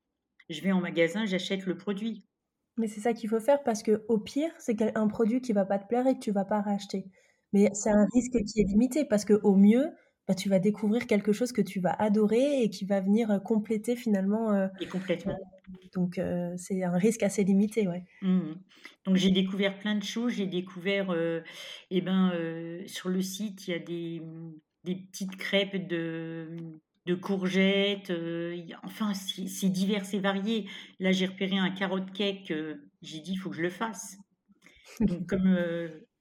Je vais en magasin, j'achète le produit. Mais c'est ça qu'il faut faire parce qu'au pire, c'est un produit qui va pas te plaire et que tu vas pas racheter. Mais c'est un risque qui est limité parce qu'au mieux, bah, tu vas découvrir quelque chose que tu vas adorer et qui va venir, compléter finalement, Et complètement. donc c'est un risque assez limité, ouais. Mmh mh. Donc j'ai découvert plein de choses. J'ai découvert, et ben, sur le site, il y a des, des petites crêpes de, de courgettes, enfin, c'est divers et varié. Là, j'ai repéré un carrot cake, j'ai dit: «Il faut que je le fasse». [LAUGHS] Donc comme,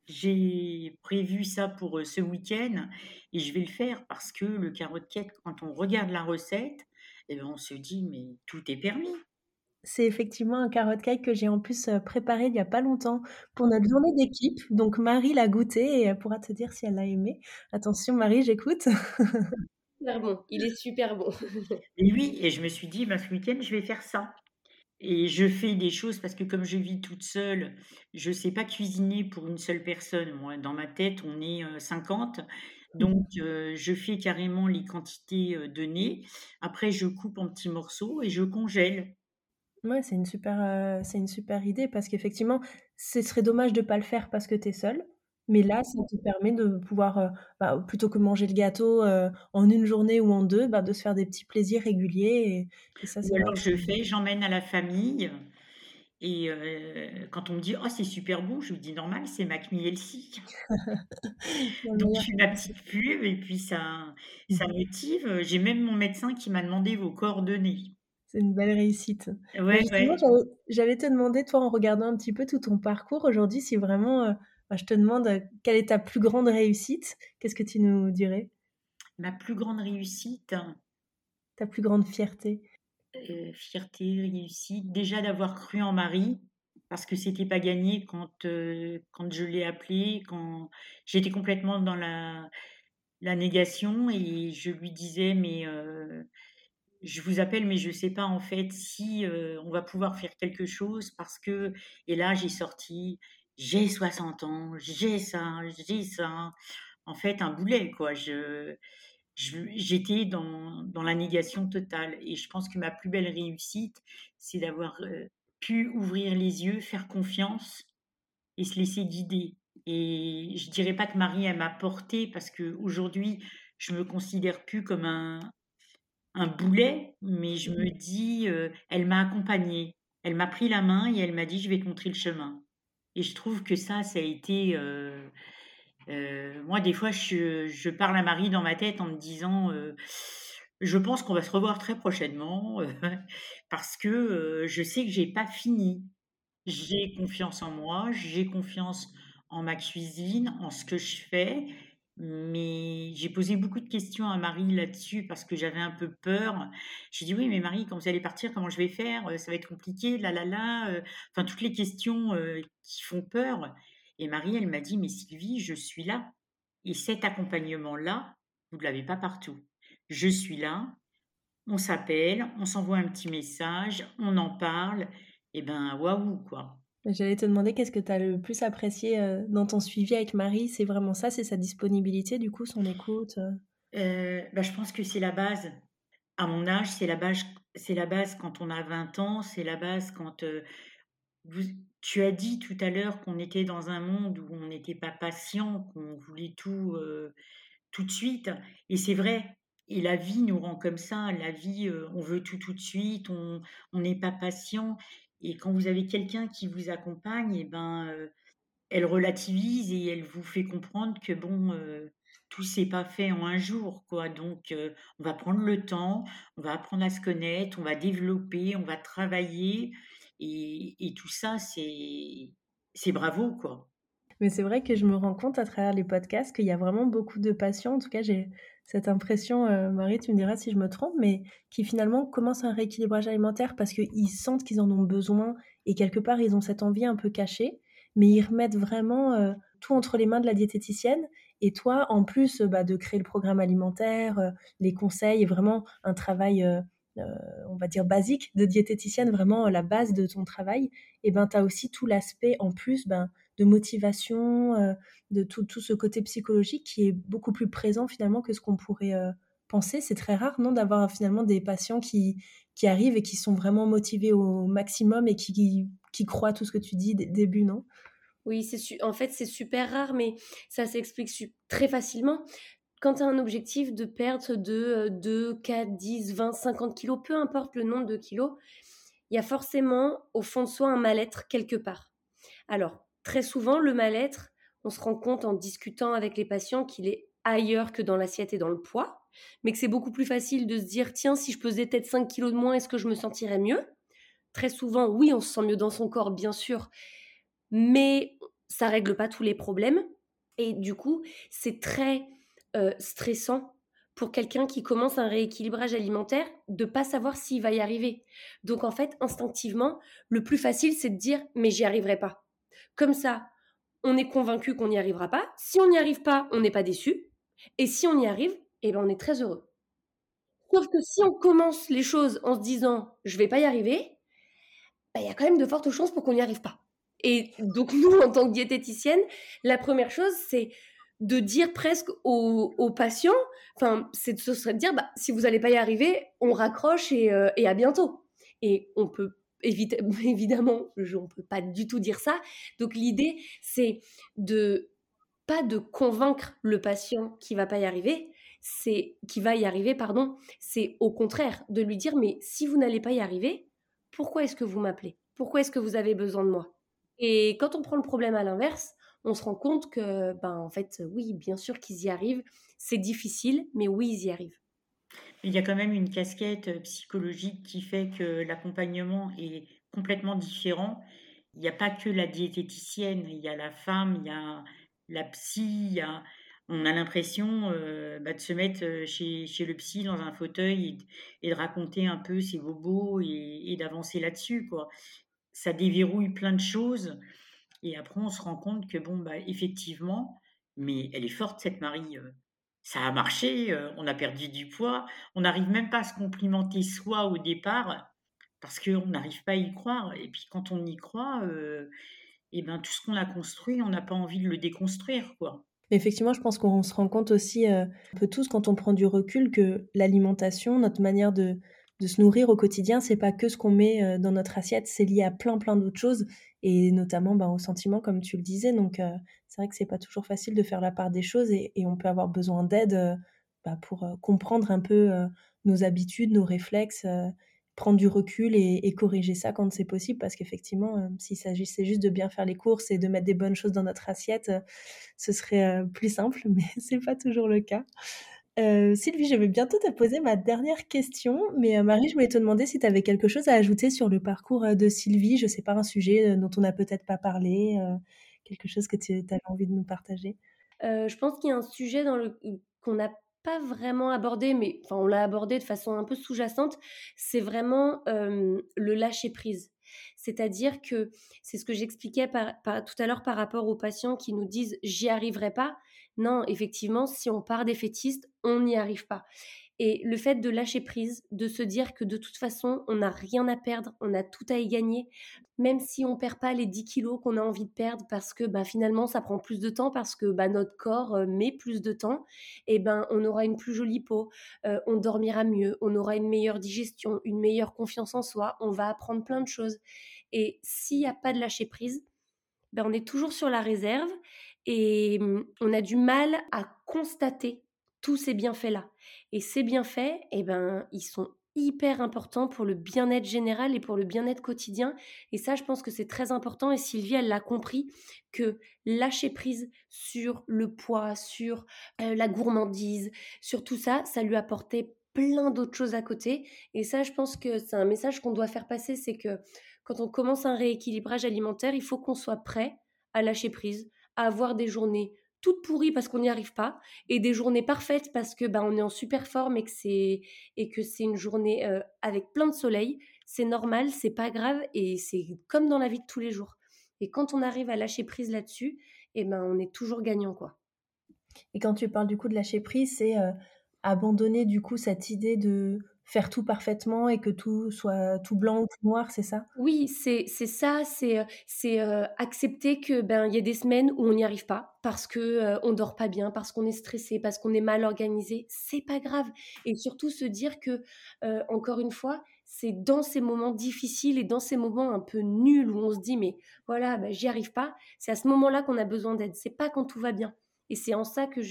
j'ai prévu ça pour, ce week-end et je vais le faire parce que le carrot cake, quand on regarde la recette et ben, on se dit: «Mais tout est permis». C'est effectivement un carrot cake que j'ai en plus, préparé il y a pas longtemps pour notre journée d'équipe. Donc Marie l'a goûté et elle pourra te dire si elle l'a aimé. Attention Marie, j'écoute. Super bon, il est super bon. Et oui et je me suis dit: «Bah, ce week-end, je vais faire ça» et je fais des choses parce que comme je vis toute seule, je sais pas cuisiner pour une seule personne. Moi, dans ma tête, on est, heu, 50 donc heu, je fais carrément les quantités, données. Après, je coupe en petits morceaux et je congèle. Ouais, c'est une super, c'est une super idée parce qu'effectivement, ce serait dommage de pas le faire parce que tu es seule. Mais là, ça te permet de pouvoir, heu, bah, plutôt que manger le gâteau, heu, en 1 journée ou en 2, bah, de se faire des petits plaisirs réguliers et et ça, Ou alors que je fais, j'emmène à la famille et heu, quand on me dit: «Oh, c'est super bon», je lui dis: «Normal, c'est Mac Mielsi». c'est la [LAUGHS] Donc je fais ma petite pub et puis ça ça [LAUGHS] motive. J'ai même mon médecin qui m'a demandé vos coordonnées. C'est une belle réussite. Bah, Ouais, justement, ouais. j'allais te demander, toi, en regardant un petit peu tout ton parcours aujourd'hui, si vraiment, bah, je te demande, heu, quelle est ta plus grande réussite? Qu'est-ce que tu nous dirais? Ma plus grande réussite, Ta plus grande fierté? heu, fierté, réussite, déjà d'avoir cru en Marie, parce que c'était pas gagné quand, heu, quand je l'ai appelé, quand j'étais complètement dans la la négation et je lui disais: «Mais, je vous appelle, mais je sais pas en fait si, on va pouvoir faire quelque chose parce que» et là j'ai sorti: «J'ai 60 ans, j'ai ça, j'ai ça». En fait, un boulet quoi. Je j'étais dans dans la négation totale et je pense que ma plus belle réussite, c'est d'avoir, heu, pu ouvrir les yeux, faire confiance et se laisser guider et je dirais pas que Marie, elle m'a portée parce qu'aujourd'hui, je me considère plus comme un un boulet, mais je me dis, heu, elle m'a accompagnée. Elle m'a pris la main et elle m'a dit: «Je vais te montrer le chemin» et je trouve que ça, ça a été, heu heu, moi, des fois, je parle à Marie dans ma tête en me disant, heu Je pense qu'on va se revoir très prochainement [LAUGHS] parce que je sais que j'ai pas fini. J'ai confiance en moi, j'ai confiance en ma cuisine, en ce que je fais, mais j'ai posé beaucoup de questions à Marie là-dessus parce que j'avais un peu peur. J'ai dit oui, mais Marie, quand vous allez partir, comment je vais faire? Ça va être compliqué, là, là, là. Enfin, toutes les questions qui font peur. Et Marie, elle m'a dit, mais Sylvie, je suis là. Et cet accompagnement-là, vous ne l'avez pas partout. Je suis là, on s'appelle, on s'envoie un petit message, on en parle, et ben waouh quoi. J'allais te demander qu'est-ce que tu as le plus apprécié euh, dans ton suivi avec Marie? C'est vraiment ça, c'est sa disponibilité, du coup, son écoute euh? Euh, bah, Je pense que c'est la base. À mon âge, c'est la base, c'est la base quand on a 20 ans, c'est la base quand tu as dit tout à l'heure qu'on était dans un monde où on n'était pas patient, qu'on voulait tout tout de suite. Et c'est vrai. Et la vie nous rend comme ça. La vie, on veut tout tout de suite. On n'est pas patient. Et quand vous avez quelqu'un qui vous accompagne, et eh ben, elle relativise et elle vous fait comprendre que bon, tout s'est pas fait en un jour, quoi. Donc, on va prendre le temps, on va apprendre à se connaître, on va développer, on va travailler, et, et tout ça, c'est c'est bravo, quoi. Mais c'est vrai que je me rends compte à travers les podcasts qu'il y a vraiment beaucoup de patients, en tout cas j'ai cette impression, euh, Marie, tu me diras si je me trompe, mais qui finalement commencent un rééquilibrage alimentaire parce qu'ils sentent qu'ils en ont besoin et quelque part ils ont cette envie un peu cachée, mais ils remettent vraiment euh, tout entre les mains de la diététicienne. Et toi, en plus bah, de créer le programme alimentaire, euh, les conseils vraiment un travail on va dire basique de diététicienne, vraiment la base de ton travail, et ben tu as aussi tout l'aspect en plus ben, de motivation, euh, de tout, ce côté psychologique qui est beaucoup plus présent finalement que ce qu'on pourrait euh, penser. C'est très rare, non, d'avoir finalement des patients qui, qui arrivent et qui sont vraiment motivés au maximum et qui, qui, croient tout ce que tu dis début, non? Oui, c'est en fait c'est super rare, mais ça s'explique très facilement. Quand tu as un objectif de perte de 2, 4, 10, 20, 50 kilos, peu importe le nombre de kilos, il y a forcément au fond de soi un mal-être quelque part. Alors, très souvent, le mal-être, on se rend compte en discutant avec les patients qu'il est ailleurs que dans l'assiette et dans le poids, mais que c'est beaucoup plus facile de se dire tiens, si je pesais peut-être 5 kilos de moins, est-ce que je me sentirais mieux? Très souvent, oui, on se sent mieux dans son corps, bien sûr, mais ça règle pas tous les problèmes. Et du coup, c'est très euh, stressant pour quelqu'un qui commence un rééquilibrage alimentaire de pas savoir s'il va y arriver. Donc en fait, instinctivement, le plus facile, c'est de dire mais j'y arriverai pas. Comme ça, on est convaincu qu'on n'y arrivera pas. Si on n'y arrive pas, on n'est pas déçu. Et si on y arrive, eh ben on est très heureux. Sauf que si on commence les choses en se disant je vais pas y arriver, ben, il y a quand même de fortes chances pour qu'on n'y arrive pas. Et donc nous, en tant que diététicienne, la première chose, c'est de dire presque aux, patients, enfin, ce serait de dire, bah, si vous n'allez pas y arriver, on raccroche et, euh, et à bientôt. Et on peut [LAUGHS] évidemment, on ne peut pas du tout dire ça. Donc l'idée, c'est de pas de convaincre le patient qui va pas y arriver, c'est qui va y arriver, pardon. C'est au contraire de lui dire mais si vous n'allez pas y arriver, pourquoi est-ce que vous m'appelez? Pourquoi est-ce que vous avez besoin de moi? Et quand on prend le problème à l'inverse, on se rend compte que ben en fait oui, bien sûr qu'ils y arrivent. C'est difficile, mais oui, ils y arrivent. Il y a quand même une casquette euh, psychologique qui fait que l'accompagnement est complètement différent. Il n'y a pas que la diététicienne, il y a la femme, il y a la psy, on a l'impression euh, bah, de se mettre euh, chez, chez, le psy dans un fauteuil et, de raconter un peu ses bobos et, d'avancer là-dessus. Ça déverrouille plein de choses et après on se rend compte que bon, bah, effectivement, mais elle est forte cette Marie ça a marché, on a perdu du poids, on n'arrive même pas à se complimenter soi au départ parce qu'on n'arrive pas à y croire. Et puis quand on y croit, et ben tout ce qu'on a construit, on n'a pas envie de le déconstruire, quoi. Effectivement, je pense qu'on se rend compte aussi un peu tous quand on prend du recul que l'alimentation, notre manière de, de se nourrir au quotidien, c'est pas que ce qu'on met dans notre assiette, c'est lié à plein plein d'autres choses et notamment ben, au sentiment comme tu le disais. Donc c'est vrai que c'est pas toujours facile de faire la part des choses et, on peut avoir besoin d'aide bah, pour comprendre un peu nos habitudes, nos réflexes, prendre du recul et, corriger ça quand c'est possible parce qu'effectivement, s'il s'agissait juste de bien faire les courses et de mettre des bonnes choses dans notre assiette, ce serait plus simple, [LAUGHS] mais c'est pas toujours le cas. Euh, Sylvie, je vais bientôt te poser ma dernière question, mais euh, Marie, je voulais te demander si tu avais quelque chose à ajouter sur le parcours euh, de Sylvie. Je ne sais pas, un sujet dont on n'a peut-être pas parlé, quelque chose que tu avais envie de nous partager. je pense qu'il y a un sujet qu'on n'a pas vraiment abordé, mais enfin on l'a abordé de façon un peu sous-jacente. C'est vraiment le lâcher prise. C'est-à-dire que c'est ce que j'expliquais tout à l'heure par rapport aux patients qui nous disent j'y arriverai pas. Non, effectivement, si on part défaitiste, on n'y arrive pas. Et le fait de lâcher prise, de se dire que de toute façon, on n'a rien à perdre, on a tout à y gagner, même si on perd pas les 10 kilos qu'on a envie de perdre parce que bah, finalement ça prend plus de temps, parce que bah, notre corps euh, met plus de temps, et eh ben on aura une plus jolie peau, euh, on dormira mieux, on aura une meilleure digestion, une meilleure confiance en soi, on va apprendre plein de choses. Et s'il n'y a pas de lâcher prise, ben, on est toujours sur la réserve et mmh, on a du mal à constater tous ces bienfaits-là. Et ces bienfaits, eh ben, ils sont hyper importants pour le bien-être général et pour le bien-être quotidien. Et ça, je pense que c'est très important. Et Sylvie, elle l'a compris que lâcher prise sur le poids, sur la gourmandise, sur tout ça, ça lui apportait plein d'autres choses à côté. Et ça, je pense que c'est un message qu'on doit faire passer, c'est que quand on commence un rééquilibrage alimentaire, il faut qu'on soit prêt à lâcher prise, avoir des journées toutes pourries parce qu'on n'y arrive pas et des journées parfaites parce que bah, on est en super forme et que c'est et que c'est une journée euh, avec plein de soleil, c'est normal, c'est pas grave et c'est comme dans la vie de tous les jours. Et quand on arrive à lâcher prise là-dessus, eh ben on est toujours gagnant quoi. Et quand tu parles du coup de lâcher prise, c'est euh, abandonner du coup cette idée de faire tout parfaitement et que tout soit tout blanc ou tout noir, c'est ça? Oui, c'est ça, c'est c'est euh, accepter que ben il y a des semaines où on n'y arrive pas parce que euh, on dort pas bien, parce qu'on est stressé, parce qu'on est mal organisé, c'est pas grave. Et surtout se dire que euh, encore une fois, c'est dans ces moments difficiles et dans ces moments un peu nuls où on se dit mais voilà, ben, j'y arrive pas, c'est à ce moment-là qu'on a besoin d'aide, c'est pas quand tout va bien. Et c'est en ça que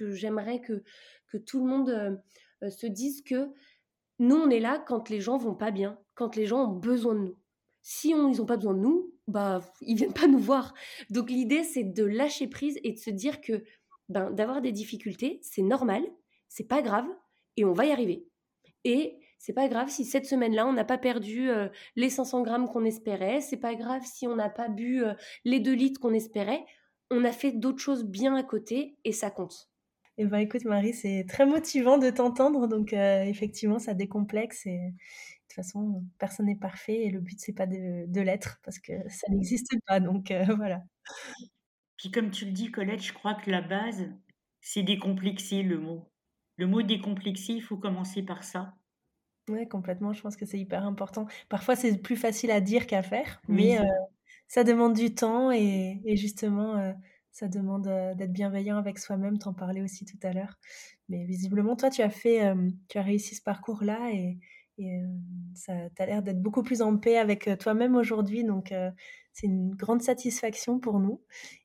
j'aimerais que, que, que tout le monde se dise que nous, on est là quand les gens vont pas bien, quand les gens ont besoin de nous. Si on, ils n'ont pas besoin de nous, bah, ils viennent pas nous voir. Donc l'idée, c'est de lâcher prise et de se dire que ben, d'avoir des difficultés, c'est normal, c'est pas grave, et on va y arriver. Et c'est pas grave si cette semaine-là, on n'a pas perdu euh, les 500 grammes qu'on espérait, c'est pas grave si on n'a pas bu euh, les 2 litres qu'on espérait, on a fait d'autres choses bien à côté et ça compte. Eh ben, écoute, Marie, c'est très motivant de t'entendre. Donc, euh, effectivement, ça décomplexe. Et de toute façon, personne n'est parfait. Et le but, c'est pas de, l'être parce que ça n'existe pas. Donc, euh, [LAUGHS] voilà. Puis, comme tu le dis, Colette, je crois que la base, c'est décomplexer le mot. Le mot décomplexer, il faut commencer par ça. Oui, complètement. Je pense que c'est hyper important. Parfois, c'est plus facile à dire qu'à faire, mais euh, ça demande du temps et, et justement ça demande d'être bienveillant avec soi-même, t'en parlais aussi tout à l'heure. Mais visiblement, toi, tu as fait, tu as réussi ce parcours-là et, ça t'a l'air d'être beaucoup plus en paix avec toi-même aujourd'hui. Donc, c'est une grande satisfaction pour nous.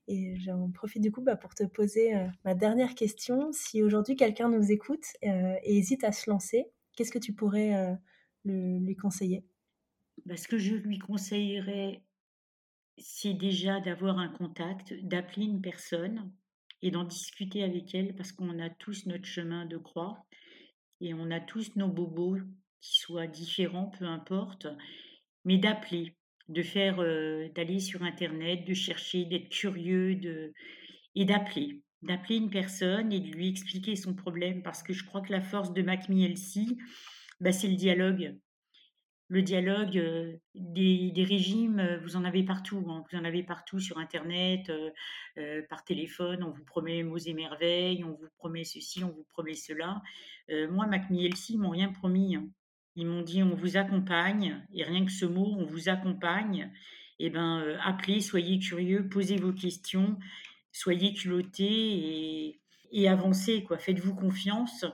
Et j'en profite du coup bah, pour te poser ma dernière question. Si aujourd'hui quelqu'un nous écoute et hésite à se lancer, qu'est-ce que tu pourrais lui conseiller? Bah, Ce que je lui conseillerais, c'est déjà d'avoir un contact, d'appeler une personne et d'en discuter avec elle parce qu'on a tous notre chemin de croix et on a tous nos bobos qui soient différents, peu importe, mais d'appeler, de faire, euh, d'aller sur internet, de chercher, d'être curieux, de et d'appeler, d'appeler une personne et de lui expliquer son problème parce que je crois que la force de Mac bah, c'est le dialogue le dialogue des, régimes, vous en avez partout. Hein. Vous en avez partout sur Internet, par téléphone. On vous promet mots et merveilles, on vous promet ceci, on vous promet cela. moi, MacMielsi, ils m'ont rien promis. Hein. Ils m'ont dit on vous accompagne, et rien que ce mot, on vous accompagne. Eh ben, appelez, soyez curieux, posez vos questions, soyez culottés et, et avancez. Quoi. Faites-vous confiance.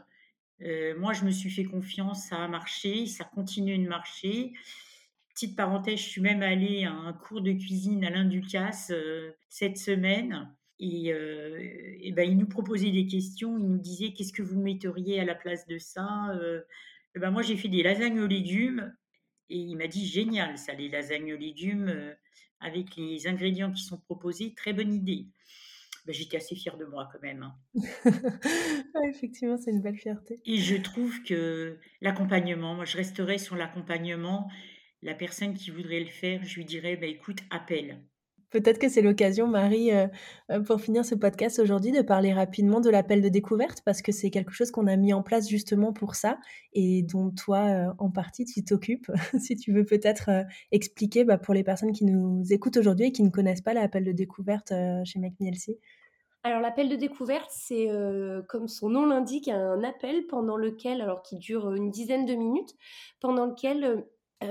Euh, moi, je me suis fait confiance, ça a marché, ça continue de marcher. Petite parenthèse, je suis même allée à un cours de cuisine à l'Inducas euh, cette semaine. Et, euh, et, ben, il nous proposait des questions, il nous disait qu'est-ce que vous metteriez à la place de ça. Ben, moi, j'ai fait des lasagnes aux légumes et il m'a dit génial, ça, les lasagnes aux légumes avec les ingrédients qui sont proposés, très bonne idée. Bah, j'étais assez fière de moi quand même. Hein. [LAUGHS] effectivement, c'est une belle fierté. Et je trouve que l'accompagnement, moi je resterai sur l'accompagnement. La personne qui voudrait le faire, je lui dirais, bah, écoute, appelle. Peut-être que c'est l'occasion, Marie, euh, euh, pour finir ce podcast aujourd'hui, de parler rapidement de l'appel de découverte, parce que c'est quelque chose qu'on a mis en place justement pour ça, et dont toi, euh, en partie, tu t'occupes. [LAUGHS] si tu veux peut-être expliquer bah, pour les personnes qui nous écoutent aujourd'hui et qui ne connaissent pas l'appel de découverte chez McMielsi. Alors l'appel de découverte, c'est comme son nom l'indique, un appel pendant lequel, alors qui dure une dizaine de minutes, pendant lequel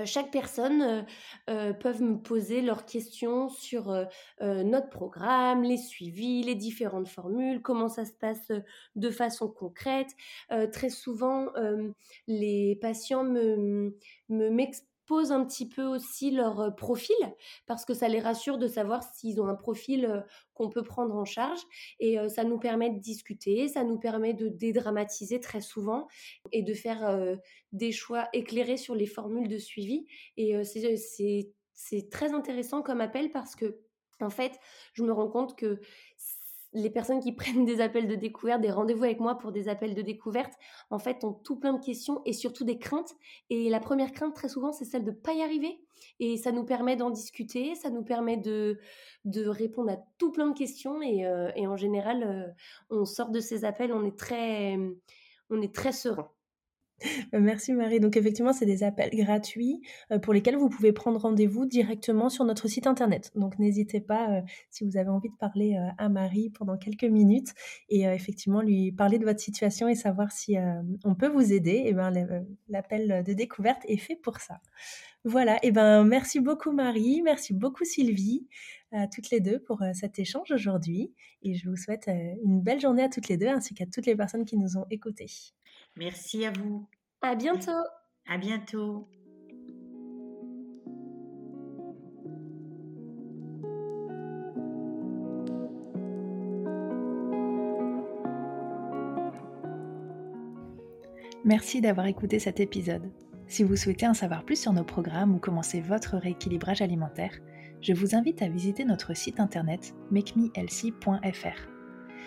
chaque personne euh, peuvent me poser leurs questions sur notre programme, les suivis, les différentes formules, comment ça se passe de façon concrète. très souvent, les patients me m'expliquent posent un petit peu aussi leur euh, profil parce que ça les rassure de savoir s'ils ont un profil euh, qu'on peut prendre en charge. Et euh, ça nous permet de discuter, ça nous permet de dédramatiser très souvent et de faire des choix éclairés sur les formules de suivi. Et c'est très intéressant comme appel parce que en fait, je me rends compte que les personnes qui [LAUGHS] prennent des appels de découverte, des rendez-vous avec moi pour des appels de découverte, en fait, ont tout plein de questions et surtout des craintes. Et la première crainte, très souvent, c'est celle de ne pas y arriver. Et ça nous permet d'en discuter, ça nous permet de, répondre à tout plein de questions. Et, euh, en général, euh, on sort de ces appels, on est très serein. Bah, merci Marie. Donc effectivement, c'est des appels gratuits euh, pour lesquels vous pouvez prendre rendez-vous directement sur notre site internet. Donc n'hésitez pas euh, si vous avez envie de parler euh, à Marie pendant quelques minutes et effectivement lui parler de votre situation et savoir si on peut vous aider. Et eh ben l'appel de découverte est fait pour ça. Voilà. Et eh ben merci beaucoup Marie, merci beaucoup Sylvie à toutes les deux pour cet échange aujourd'hui et je vous souhaite une belle journée à toutes les deux ainsi qu'à toutes les personnes qui nous ont écoutés. Merci à vous. À bientôt. À bientôt. Merci d'avoir écouté cet épisode. Si vous souhaitez en savoir plus sur nos programmes ou commencer votre rééquilibrage alimentaire, je vous invite à visiter notre site internet makemelc.fr.